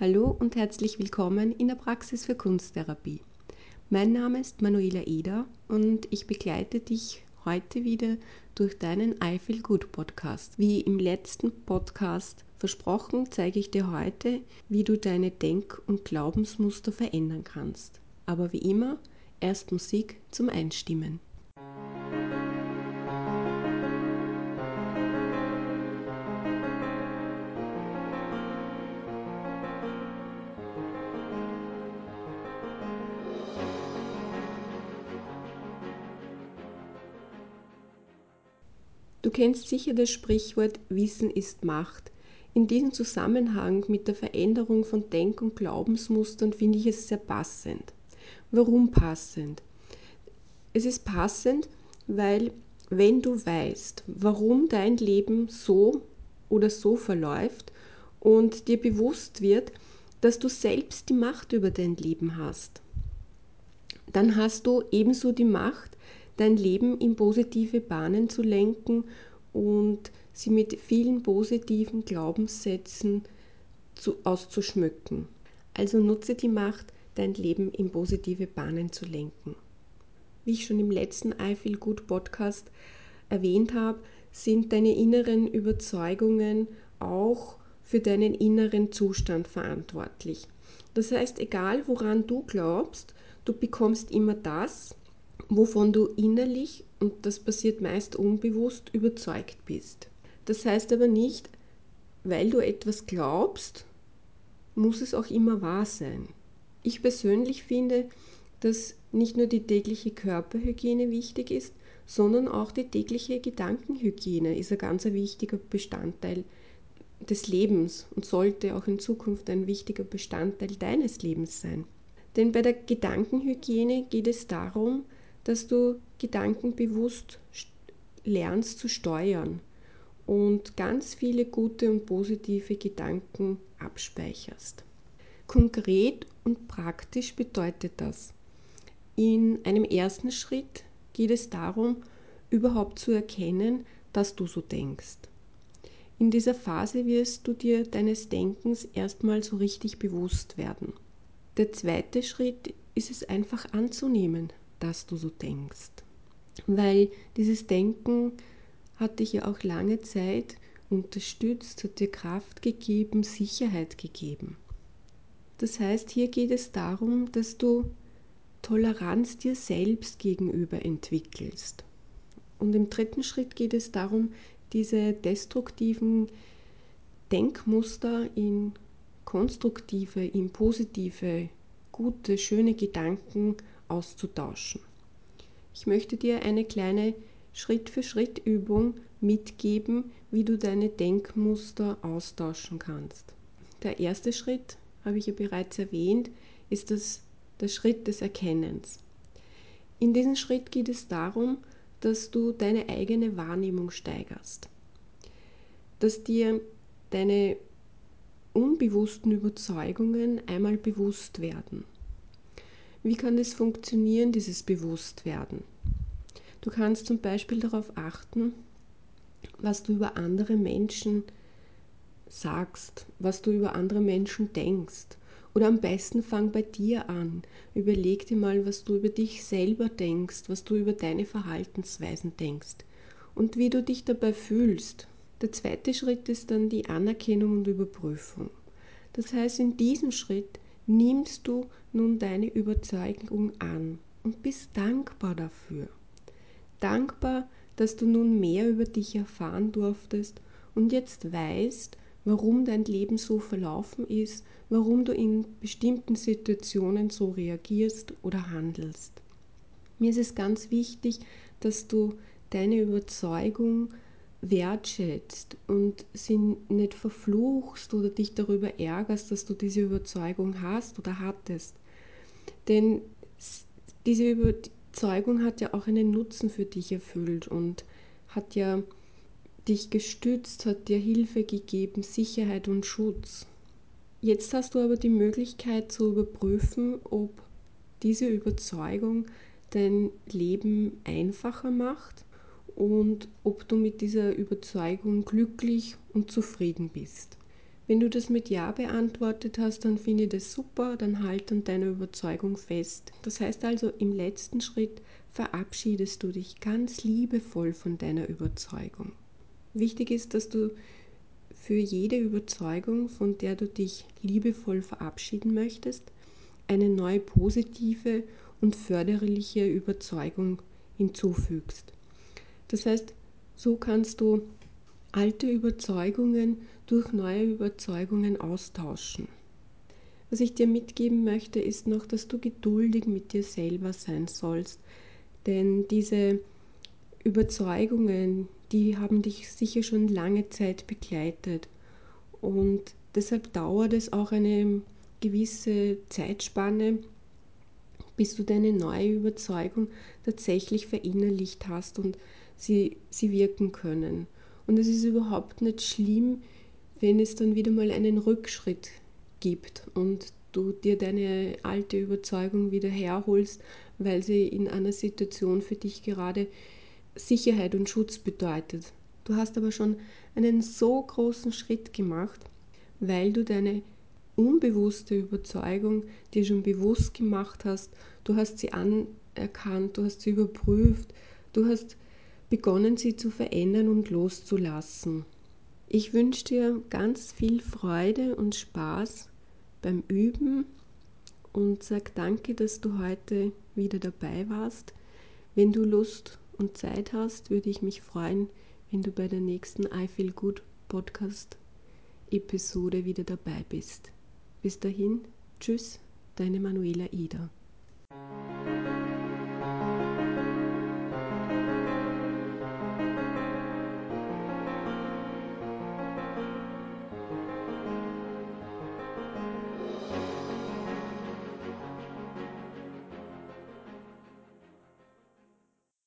Hallo und herzlich willkommen in der Praxis für Kunsttherapie. Mein Name ist Manuela Eder und ich begleite dich heute wieder durch deinen I Feel Good Podcast. Wie im letzten Podcast versprochen, zeige ich dir heute, wie du deine Denk- und Glaubensmuster verändern kannst. Aber wie immer, erst Musik zum Einstimmen. Du kennst sicher das Sprichwort Wissen ist Macht. In diesem Zusammenhang mit der Veränderung von Denk- und Glaubensmustern finde ich es sehr passend. Warum passend? Es ist passend, weil wenn du weißt, warum dein Leben so oder so verläuft und dir bewusst wird, dass du selbst die Macht über dein Leben hast, dann hast du ebenso die Macht, dein Leben in positive Bahnen zu lenken und sie mit vielen positiven Glaubenssätzen zu, auszuschmücken. Also nutze die Macht, dein Leben in positive Bahnen zu lenken. Wie ich schon im letzten I Feel Good Podcast erwähnt habe, sind deine inneren Überzeugungen auch für deinen inneren Zustand verantwortlich. Das heißt, egal woran du glaubst, du bekommst immer das, wovon du innerlich, und das passiert meist unbewusst, überzeugt bist. Das heißt aber nicht, weil du etwas glaubst, muss es auch immer wahr sein. Ich persönlich finde, dass nicht nur die tägliche Körperhygiene wichtig ist, sondern auch die tägliche Gedankenhygiene ist ein ganz wichtiger Bestandteil des Lebens und sollte auch in Zukunft ein wichtiger Bestandteil deines Lebens sein. Denn bei der Gedankenhygiene geht es darum, dass du Gedanken bewusst lernst zu steuern und ganz viele gute und positive Gedanken abspeicherst. Konkret und praktisch bedeutet das. In einem ersten Schritt geht es darum, überhaupt zu erkennen, dass du so denkst. In dieser Phase wirst du dir deines Denkens erstmal so richtig bewusst werden. Der zweite Schritt ist es einfach anzunehmen, dass du so denkst. Weil dieses Denken hat dich ja auch lange Zeit unterstützt, hat dir Kraft gegeben, Sicherheit gegeben. Das heißt, hier geht es darum, dass du Toleranz dir selbst gegenüber entwickelst. Und im dritten Schritt geht es darum, diese destruktiven Denkmuster in konstruktive, in positive, gute, schöne Gedanken auszutauschen. Ich möchte dir eine kleine Schritt-für-Schritt-Übung mitgeben, wie du deine Denkmuster austauschen kannst. Der erste Schritt, habe ich ja bereits erwähnt, ist das, der Schritt des Erkennens. In diesem Schritt geht es darum, dass du deine eigene Wahrnehmung steigerst, dass dir deine unbewussten Überzeugungen einmal bewusst werden. Wie kann es funktionieren, dieses Bewusstwerden? Du kannst zum Beispiel darauf achten, was du über andere Menschen sagst, was du über andere Menschen denkst. Oder am besten fang bei dir an. Überleg dir mal, was du über dich selber denkst, was du über deine Verhaltensweisen denkst und wie du dich dabei fühlst. Der zweite Schritt ist dann die Anerkennung und Überprüfung. Das heißt, in diesem Schritt nimmst du nun deine Überzeugung an und bist dankbar dafür. Dankbar, dass du nun mehr über dich erfahren durftest und jetzt weißt, warum dein Leben so verlaufen ist, warum du in bestimmten Situationen so reagierst oder handelst. Mir ist es ganz wichtig, dass du deine Überzeugung wertschätzt und sie nicht verfluchst oder dich darüber ärgerst, dass du diese Überzeugung hast oder hattest. Denn diese Überzeugung hat ja auch einen Nutzen für dich erfüllt und hat ja dich gestützt, hat dir Hilfe gegeben, Sicherheit und Schutz. Jetzt hast du aber die Möglichkeit zu überprüfen, ob diese Überzeugung dein Leben einfacher macht und ob du mit dieser Überzeugung glücklich und zufrieden bist. Wenn du das mit Ja beantwortet hast, dann finde ich das super, dann halt an deiner Überzeugung fest. Das heißt also, im letzten Schritt verabschiedest du dich ganz liebevoll von deiner Überzeugung. Wichtig ist, dass du für jede Überzeugung, von der du dich liebevoll verabschieden möchtest, eine neue positive und förderliche Überzeugung hinzufügst. Das heißt, so kannst du alte Überzeugungen durch neue Überzeugungen austauschen. Was ich dir mitgeben möchte, ist noch, dass du geduldig mit dir selber sein sollst, denn diese Überzeugungen, die haben dich sicher schon lange Zeit begleitet. Und deshalb dauert es auch eine gewisse Zeitspanne, bis du deine neue Überzeugung tatsächlich verinnerlicht hast. Und sie, sie wirken können. Und es ist überhaupt nicht schlimm, wenn es dann wieder mal einen Rückschritt gibt und du dir deine alte Überzeugung wieder herholst, weil sie in einer Situation für dich gerade Sicherheit und Schutz bedeutet. Du hast aber schon einen so großen Schritt gemacht, weil du deine unbewusste Überzeugung dir schon bewusst gemacht hast, du hast sie anerkannt, du hast sie überprüft, du hast begonnen, sie zu verändern und loszulassen. Ich wünsche dir ganz viel Freude und Spaß beim Üben und sag danke, dass du heute wieder dabei warst. Wenn du Lust und Zeit hast, würde ich mich freuen, wenn du bei der nächsten I Feel Good Podcast Episode wieder dabei bist. Bis dahin, tschüss, deine Manuela Ida.